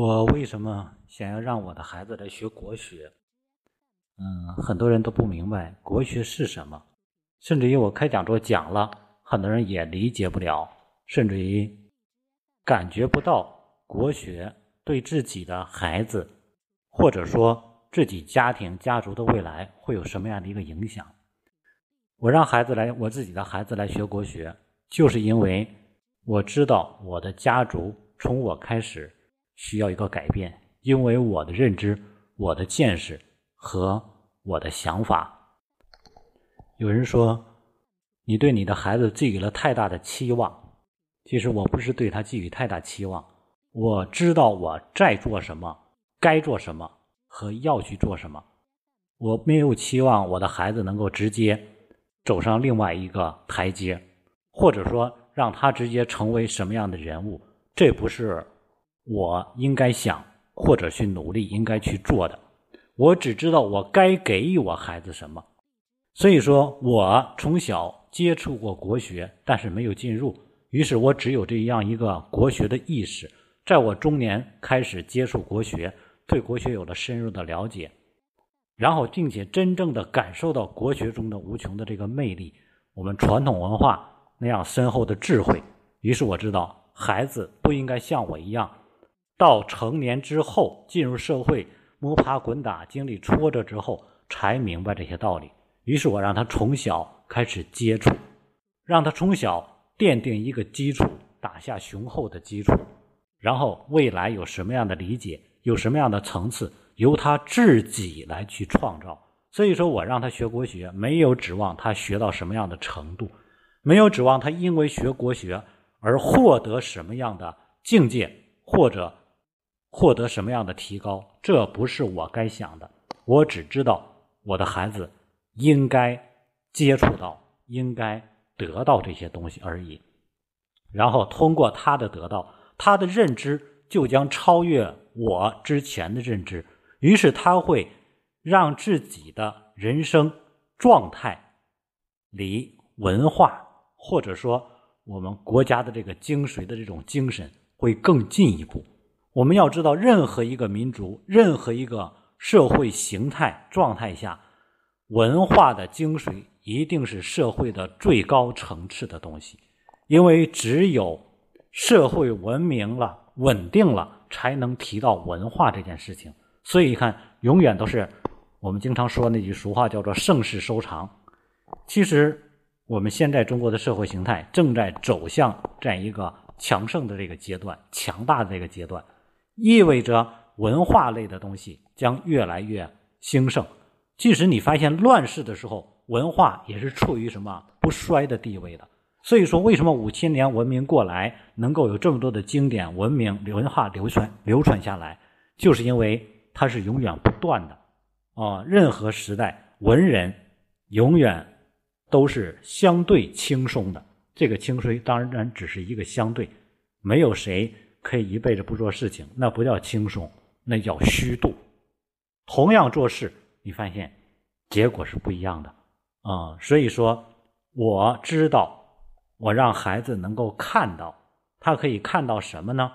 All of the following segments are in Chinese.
我为什么想要让我的孩子来学国学？嗯，很多人都不明白国学是什么，甚至于我开讲座讲了，很多人也理解不了，甚至于感觉不到国学对自己的孩子，或者说自己家庭家族的未来会有什么样的一个影响。我让孩子来，我自己的孩子来学国学，就是因为我知道我的家族从我开始需要一个改变，因为我的认知、我的见识和我的想法。有人说你对你的孩子寄予了太大的期望，其实我不是对他寄予太大期望，我知道我在做什么，该做什么和要去做什么，我没有期望我的孩子能够直接。走上另外一个台阶，或者说让他直接成为什么样的人物，这不是我应该想或者去努力应该去做的。我只知道我该给予我孩子什么。所以说我从小接触过国学，但是没有进入，于是我只有这样一个国学的意识。在我中年开始接触国学，对国学有了深入的了解。然后，并且真正的感受到国学中的无穷的这个魅力，我们传统文化那样深厚的智慧。于是我知道，孩子不应该像我一样，到成年之后进入社会摸爬滚打，经历挫折之后才明白这些道理。于是我让他从小开始接触，让他从小奠定一个基础，打下雄厚的基础，然后未来有什么样的理解，有什么样的层次。由他自己来去创造，所以说我让他学国学，没有指望他学到什么样的程度，没有指望他因为学国学而获得什么样的境界，或者获得什么样的提高，这不是我该想的。我只知道我的孩子应该接触到，应该得到这些东西而已。然后通过他的得到，他的认知就将超越我之前的认知。于是他会让自己的人生状态离文化，或者说我们国家的这个精髓的这种精神会更进一步。我们要知道，任何一个民族、任何一个社会形态状态下，文化的精髓一定是社会的最高层次的东西，因为只有社会文明了、稳定了，才能提到文化这件事情。所以你看，永远都是我们经常说那句俗话，叫做“盛世收藏”。其实，我们现在中国的社会形态正在走向这样一个强盛的这个阶段、强大的这个阶段，意味着文化类的东西将越来越兴盛。即使你发现乱世的时候，文化也是处于什么不衰的地位的。所以说，为什么五千年文明过来能够有这么多的经典文明文化流传流传下来，就是因为。它是永远不断的，啊，任何时代文人永远都是相对轻松的。这个轻松当然只是一个相对，没有谁可以一辈子不做事情，那不叫轻松，那叫虚度。同样做事，你发现结果是不一样的啊。所以说，我知道，我让孩子能够看到，他可以看到什么呢？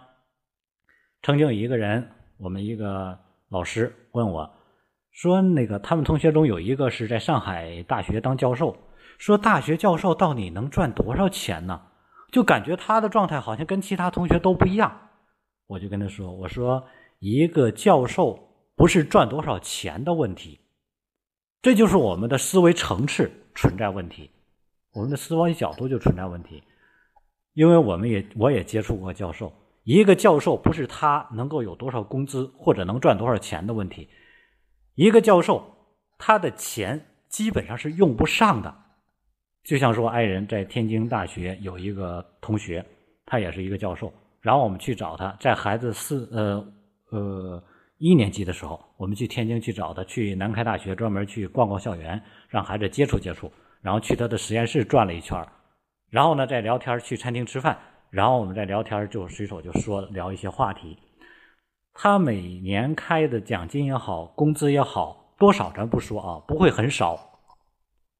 曾经有一个人，我们一个。老师问我，说：“那个他们同学中有一个是在上海大学当教授，说大学教授到底能赚多少钱呢？就感觉他的状态好像跟其他同学都不一样。”我就跟他说：“我说一个教授不是赚多少钱的问题，这就是我们的思维层次存在问题，我们的思维角度就存在问题。因为我们也我也接触过教授。”一个教授不是他能够有多少工资或者能赚多少钱的问题，一个教授他的钱基本上是用不上的。就像说，爱人在天津大学有一个同学，他也是一个教授，然后我们去找他，在孩子四呃呃一年级的时候，我们去天津去找他，去南开大学专门去逛逛校园，让孩子接触接触，然后去他的实验室转了一圈然后呢再聊天，去餐厅吃饭。然后我们在聊天就随手就说聊一些话题。他每年开的奖金也好，工资也好，多少咱不说啊，不会很少，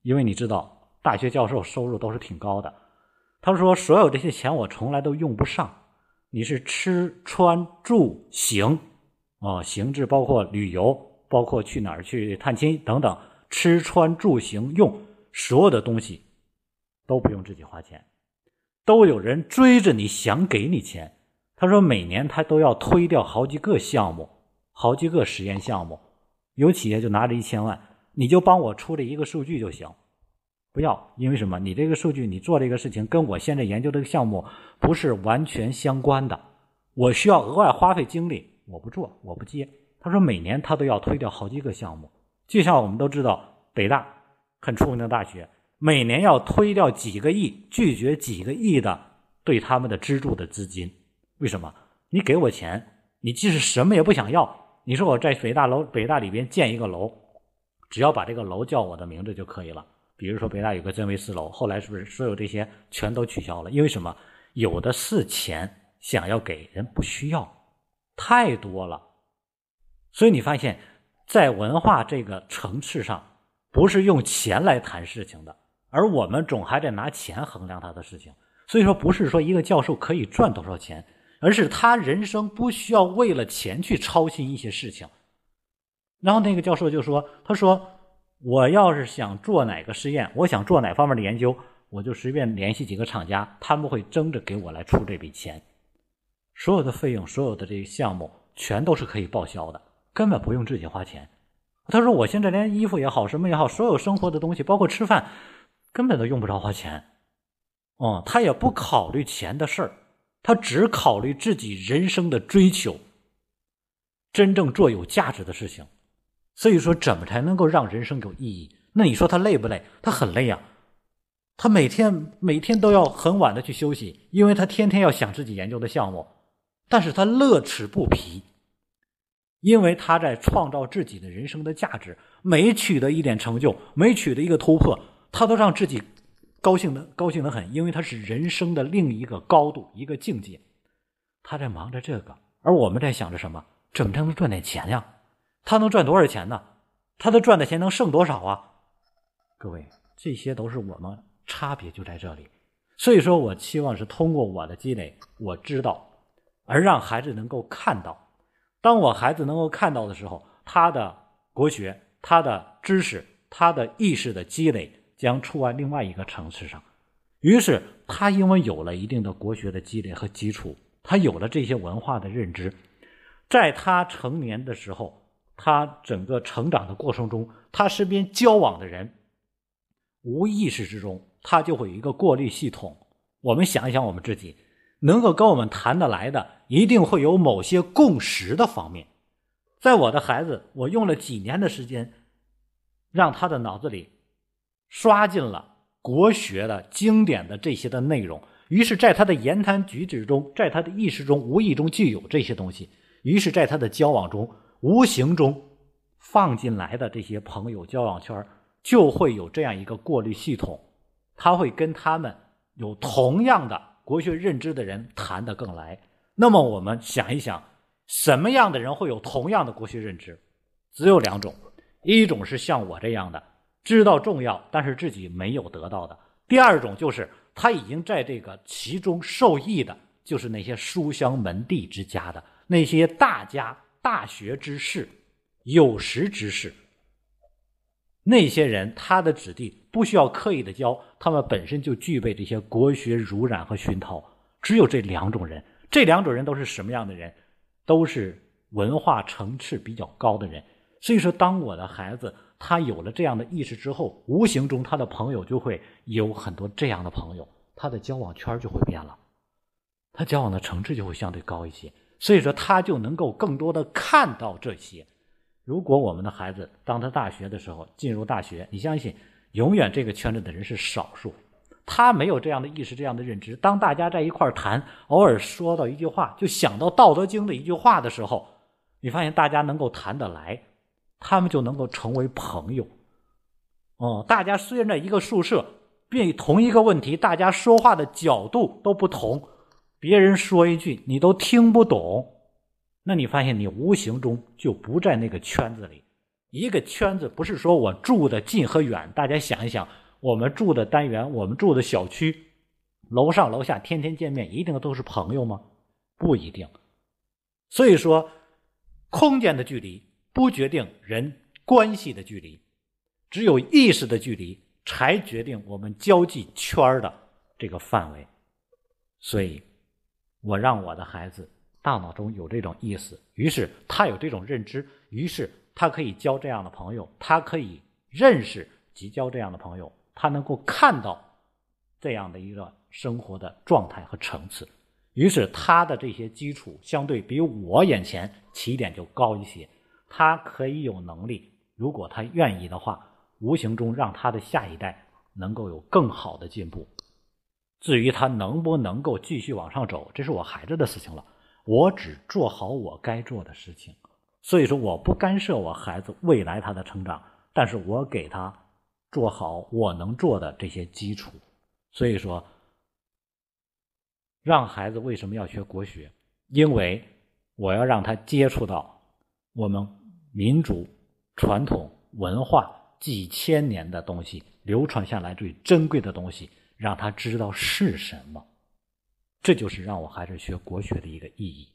因为你知道，大学教授收入都是挺高的。他说：“所有这些钱我从来都用不上，你是吃穿住行，啊，行至包括旅游，包括去哪儿去探亲等等，吃穿住行用所有的东西都不用自己花钱，都有人追着你想给你钱。他说每年他都要推掉好几个项目，好几个实验项目，有企业就拿着一千万，你就帮我出了一个数据就行。不要，因为什么？你这个数据，你做这个事情，跟我现在研究这个项目不是完全相关的。我需要额外花费精力，我不做，我不接。他说，每年他都要推掉好几个项目。就像我们都知道，北大很出名的大学，每年要推掉几个亿，拒绝几个亿的对他们的资助的资金。为什么？你给我钱，你即使什么也不想要，你说我在北大楼、北大里边建一个楼，只要把这个楼叫我的名字就可以了。比如说北大有个真维斯楼，后来是不是所有这些全都取消了？因为什么？有的是钱想要给人不需要，太多了。所以你发现，在文化这个层次上，不是用钱来谈事情的，而我们总还得拿钱衡量他的事情。所以说，不是说一个教授可以赚多少钱，而是他人生不需要为了钱去操心一些事情。然后那个教授就说：“他说。”我要是想做哪个实验，我想做哪方面的研究，我就随便联系几个厂家，他们会争着给我来出这笔钱。所有的费用，所有的这个项目，全都是可以报销的，根本不用自己花钱。他说：“我现在连衣服也好，什么也好，所有生活的东西，包括吃饭，根本都用不着花钱。”哦，他也不考虑钱的事儿，他只考虑自己人生的追求，真正做有价值的事情。所以说，怎么才能够让人生有意义？那你说他累不累？他很累呀，他每天每天都要很晚的去休息，因为他天天要想自己研究的项目。但是他乐此不疲，因为他在创造自己的人生的价值。每取得一点成就，每取得一个突破，他都让自己高兴的高兴的很，因为他是人生的另一个高度，一个境界。他在忙着这个，而我们在想着什么？怎么才能赚点钱呀？他能赚多少钱呢？他的赚的钱能剩多少啊？各位，这些都是我们差别就在这里。所以说我期望是通过我的积累，我知道，而让孩子能够看到。当我孩子能够看到的时候，他的国学、他的知识、他的意识的积累将处在另外一个层次上。于是他因为有了一定的国学的积累和基础，他有了这些文化的认知，在他成年的时候。他整个成长的过程中，他身边交往的人，无意识之中，他就会有一个过滤系统。我们想一想，我们自己能够跟我们谈得来的，一定会有某些共识的方面。在我的孩子，我用了几年的时间，让他的脑子里刷进了国学的经典的这些的内容，于是，在他的言谈举止中，在他的意识中，无意中就有这些东西。于是，在他的交往中。无形中放进来的这些朋友交往圈就会有这样一个过滤系统，他会跟他们有同样的国学认知的人谈得更来。那么我们想一想，什么样的人会有同样的国学认知？只有两种：一种是像我这样的，知道重要，但是自己没有得到的；第二种就是他已经在这个其中受益的，就是那些书香门第之家的那些大家。大学之士，有识之士，那些人他的子弟不需要刻意的教，他们本身就具备这些国学濡染和熏陶。只有这两种人，这两种人都是什么样的人？都是文化层次比较高的人。所以说，当我的孩子他有了这样的意识之后，无形中他的朋友就会有很多这样的朋友，他的交往圈就会变了，他交往的层次就会相对高一些。所以说，他就能够更多的看到这些。如果我们的孩子当他大学的时候进入大学，你相信，永远这个圈子的人是少数，他没有这样的意识、这样的认知。当大家在一块谈，偶尔说到一句话，就想到《道德经》的一句话的时候，你发现大家能够谈得来，他们就能够成为朋友。哦，大家虽然在一个宿舍，便同一个问题，大家说话的角度都不同。别人说一句你都听不懂，那你发现你无形中就不在那个圈子里。一个圈子不是说我住的近和远，大家想一想，我们住的单元，我们住的小区，楼上楼下天天见面，一定都是朋友吗？不一定。所以说，空间的距离不决定人关系的距离，只有意识的距离才决定我们交际圈的这个范围。所以，我让我的孩子大脑中有这种意识，于是他有这种认知，于是他可以交这样的朋友，他可以认识及交这样的朋友，他能够看到这样的一个生活的状态和层次。于是他的这些基础相对比我眼前起点就高一些，他可以有能力，如果他愿意的话，无形中让他的下一代能够有更好的进步。至于他能不能够继续往上走，这是我孩子的事情了。我只做好我该做的事情，所以说我不干涉我孩子未来他的成长，但是我给他做好我能做的这些基础。所以说。让孩子为什么要学国学？因为我要让他接触到我们民族传统文化几千年的东西，流传下来最珍贵的东西，让他知道是什么。这就是让我孩子学国学的一个意义。